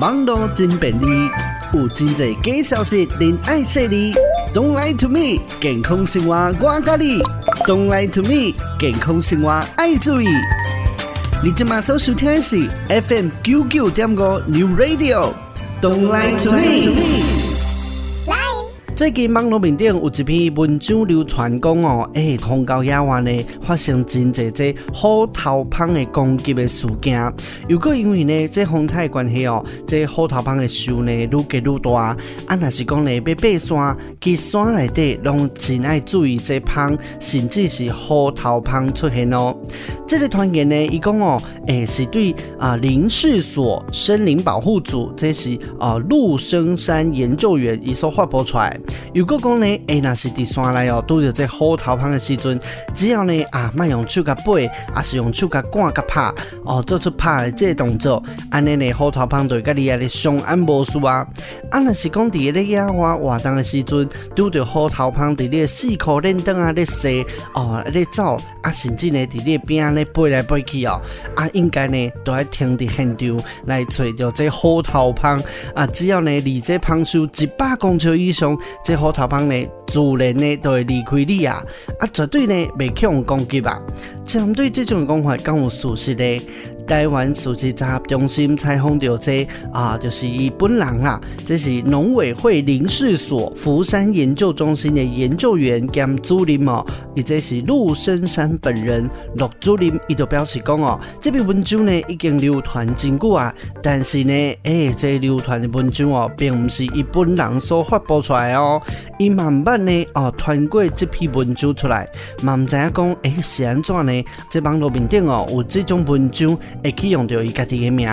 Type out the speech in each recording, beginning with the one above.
网络真便利，有真侪假消息，您爱说哩。Don't lie to me，健康生活我教你。Don't lie to me，健康生活爱注意。你今马上收听的是 FM 九九点五 New Radio。Don't lie to me。最近网络面顶有一篇文章流传讲哦，诶、欸，红高野湾呢发生真侪这虎头蜂的攻击的事件，又阁因为呢这风台关系哦，这虎头蜂的数呢愈加愈大，啊，若是讲呢要爬山，去山内底拢真爱注意这蜂，甚至是虎头蜂出现哦。这个团员呢，伊讲哦，诶、是对啊林试所森林保护组，这是啊陆生山研究员伊所发布出来。如果讲呢，诶、欸，若是伫山内哦，拄着这虎头蜂的时阵，只要呢啊，莫用手甲背，啊是用手甲赶甲拍，哦，做出拍的这个动作，安尼呢虎头蜂就会甲你啊咧相安无事啊。啊，若是讲伫个咧野外活动的时阵，拄着虎头蜂伫咧四裤轮灯啊咧踅，哦咧走，啊甚至呢伫咧边咧飞来飞去哦，啊应该呢都要停伫现场来找着这虎头蜂，啊只要呢离这蜂数一百公尺以上。这火头蜂呢，自然呢都会离开你啊，啊绝对呢未去用攻击啊。针对这种讲法，更有事实呢？台湾数据综合中心采访到这啊，就是伊本人啊，这是农委会林试所福山研究中心的研究员兼主任哦，伊这是陆生山本人陆主任，伊就表示讲哦，这篇文章呢已经流传真久啊，但是呢，诶、欸，这流传的文章哦，并不是伊本人所发布出来哦，伊慢慢呢哦传过这篇文章出来，嘛唔知影讲诶是安怎呢？这网络面顶哦有这种文章。会去用到伊家己的名，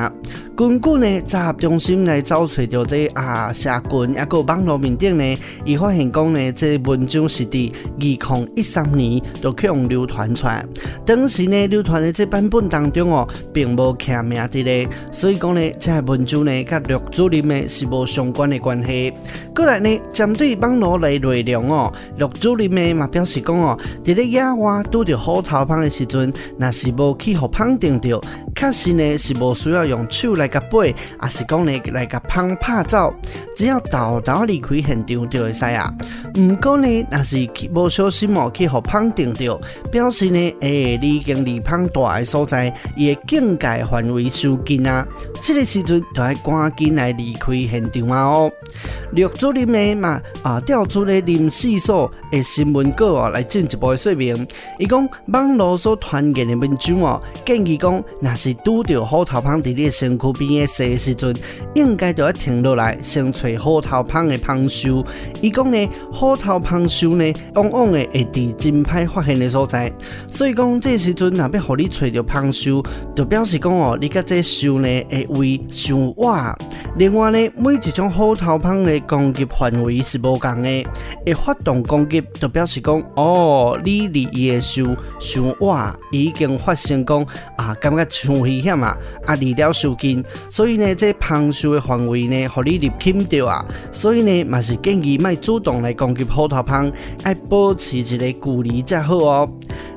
根据呢综合中心来找找到这啊社群，抑个网络面顶呢，伊发现讲呢，这文章是伫二零一三年就去用流传出来，当时呢流传的这版本当中哦，并无刻名的咧，所以讲呢，这文章呢，甲陆主任呢是无相关的关系。过来呢，针对网络内内容哦，陆主任呢嘛表示讲哦，伫咧野外拄着虎头蜂的时阵，若是无去互蜂叮着。确实呢是无需要用手来甲背，也是讲呢来甲拍拍走，只要豆豆离开现场就会使啊。毋过呢，若是无小心哦，去互蜂叮着，表示呢，诶、欸，你已经离蜂大个所在，伊个境界范围收紧啊。这个时阵就要赶紧来离开现场啊！哦，陆主任呢嘛啊，调出了林试所的新闻稿哦，来进一步的说明。伊讲网络所传言的文章哦，建议讲若是拄着虎头蜂伫你身躯边个踅时阵，应该就要停落来，先找虎头蜂的蜂数。伊讲呢，虎头蜂数呢，往往会伫真歹发现的所在，所以讲这时阵若要互你找着蜂数，就表示讲哦，你甲这数呢会。为上哇，另外呢，每一种虎头蜂的攻击范围是无共的，会发动攻击就表示讲哦，你离伊的树上哇，已经发生讲啊，感觉上危险啊，啊离了树近，所以呢，这蜂树的范围呢，互你入侵掉啊，所以呢，嘛是建议莫主动来攻击虎头蜂，爱保持一个距离才好哦。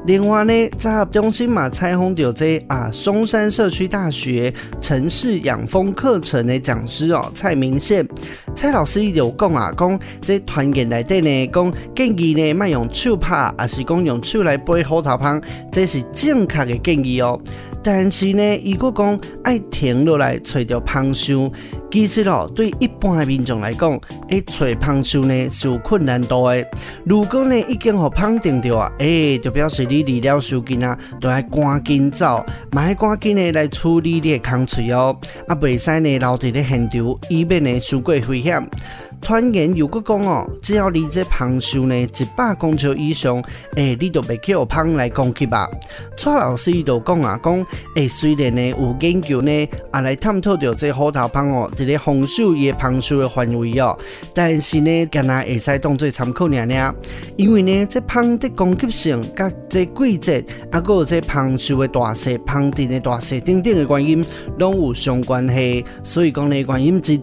另外呢，在合中心嘛采访到这啊，松山社区大学城市养蜂课程的讲师哦，蔡明宪蔡老师伊就讲啊，讲这团员内底呢，讲建议呢，卖用手拍，而是讲用手来背虎头蜂，这是正确的建议哦。但是呢，如果讲爱停落来找着蜂箱，其实哦，对一般的民众来讲，诶，找蜂箱呢是有困难度的。如果呢已经互蜂叮着啊，诶，就表示你离了树近啊，都要赶紧走，嘛要赶紧呢来处理你的空喙哦，啊，袂使呢留伫咧现场，以免呢受过危险。团员如果讲哦，只要离这蜂数呢一百公尺以上，诶、你就别去互蜂来攻击吧。蔡老师伊就讲啊，讲诶、虽然呢有研究呢啊来探讨着这虎头蜂哦，这个防守伊个蜂数的范围哦，但是呢，干那会使当做参考尔尔，因为呢，这胖的攻击性、甲这季节，啊，搁有这蜂数的大细、蜂阵的大细等等的原因，拢有相关系。所以讲呢，原因之一，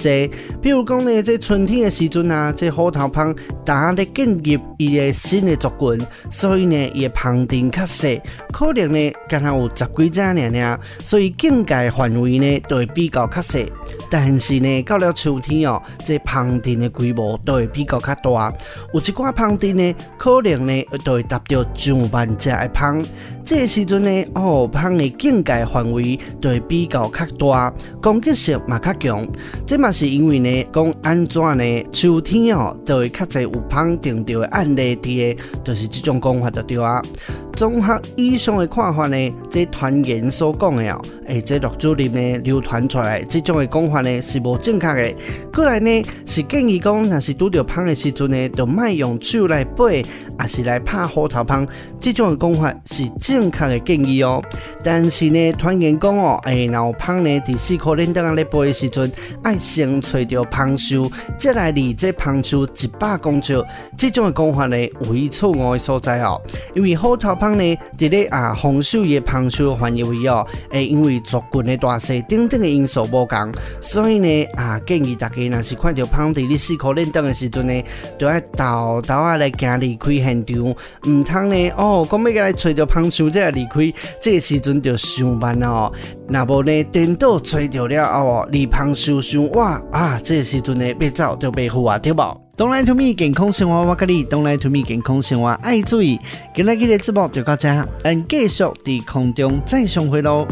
比如讲呢，这春天的。时阵啊，这虎头蜂打咧进入伊个新的族群，所以呢，伊个蜂阵较细，可能呢，敢若有十几只尔尔，所以境界范围呢，就会比较较细。但是呢，到了秋天哦，这蜂蟳的规模都会比较较大，有一寡蜂蟳呢，可能呢都会达到上万只的蜂。这个时阵呢，哦，蜂的境界范围都会比较较大，攻击性嘛较强。这嘛是因为呢，讲安怎呢？秋天哦，就会较侪有蜂叮到的案例的，就是这种讲法就对啊。综合以上的看法呢，这传言所讲的哦，诶，这陆主任呢流传出来这种的讲法呢是无正确的。过来呢是建议讲，若是拄着胖的时阵呢，就卖用手来背，也是来拍虎头蜂。这种的讲法是正确的建议哦。但是呢，传言讲哦，诶，然后蜂呢伫四颗链灯来背的时阵，爱先找到蜂巢，再来离这胖手一百公尺。这种的讲法呢，有一错误的所在哦，因为虎头蜂呢，伫咧啊丰收的蜂巢范围哦，诶，因为族群嘅大小等等嘅因素无同，所以呢啊，建议大家若是看到蜂伫咧四颗链灯嘅时阵呢，就要豆豆啊来行离开现场，唔通呢哦，讲要来找到蜂巢再离开，这个时阵就上班哦。那无呢，颠倒找到了后哦，离蜂巢上哇啊，这个时阵呢，别走就别赴啊，对不？东来 to me 健康生活，我跟你东来 to me 健康生活爱注意，今日的节目就到这，咱继续在空中再相会喽。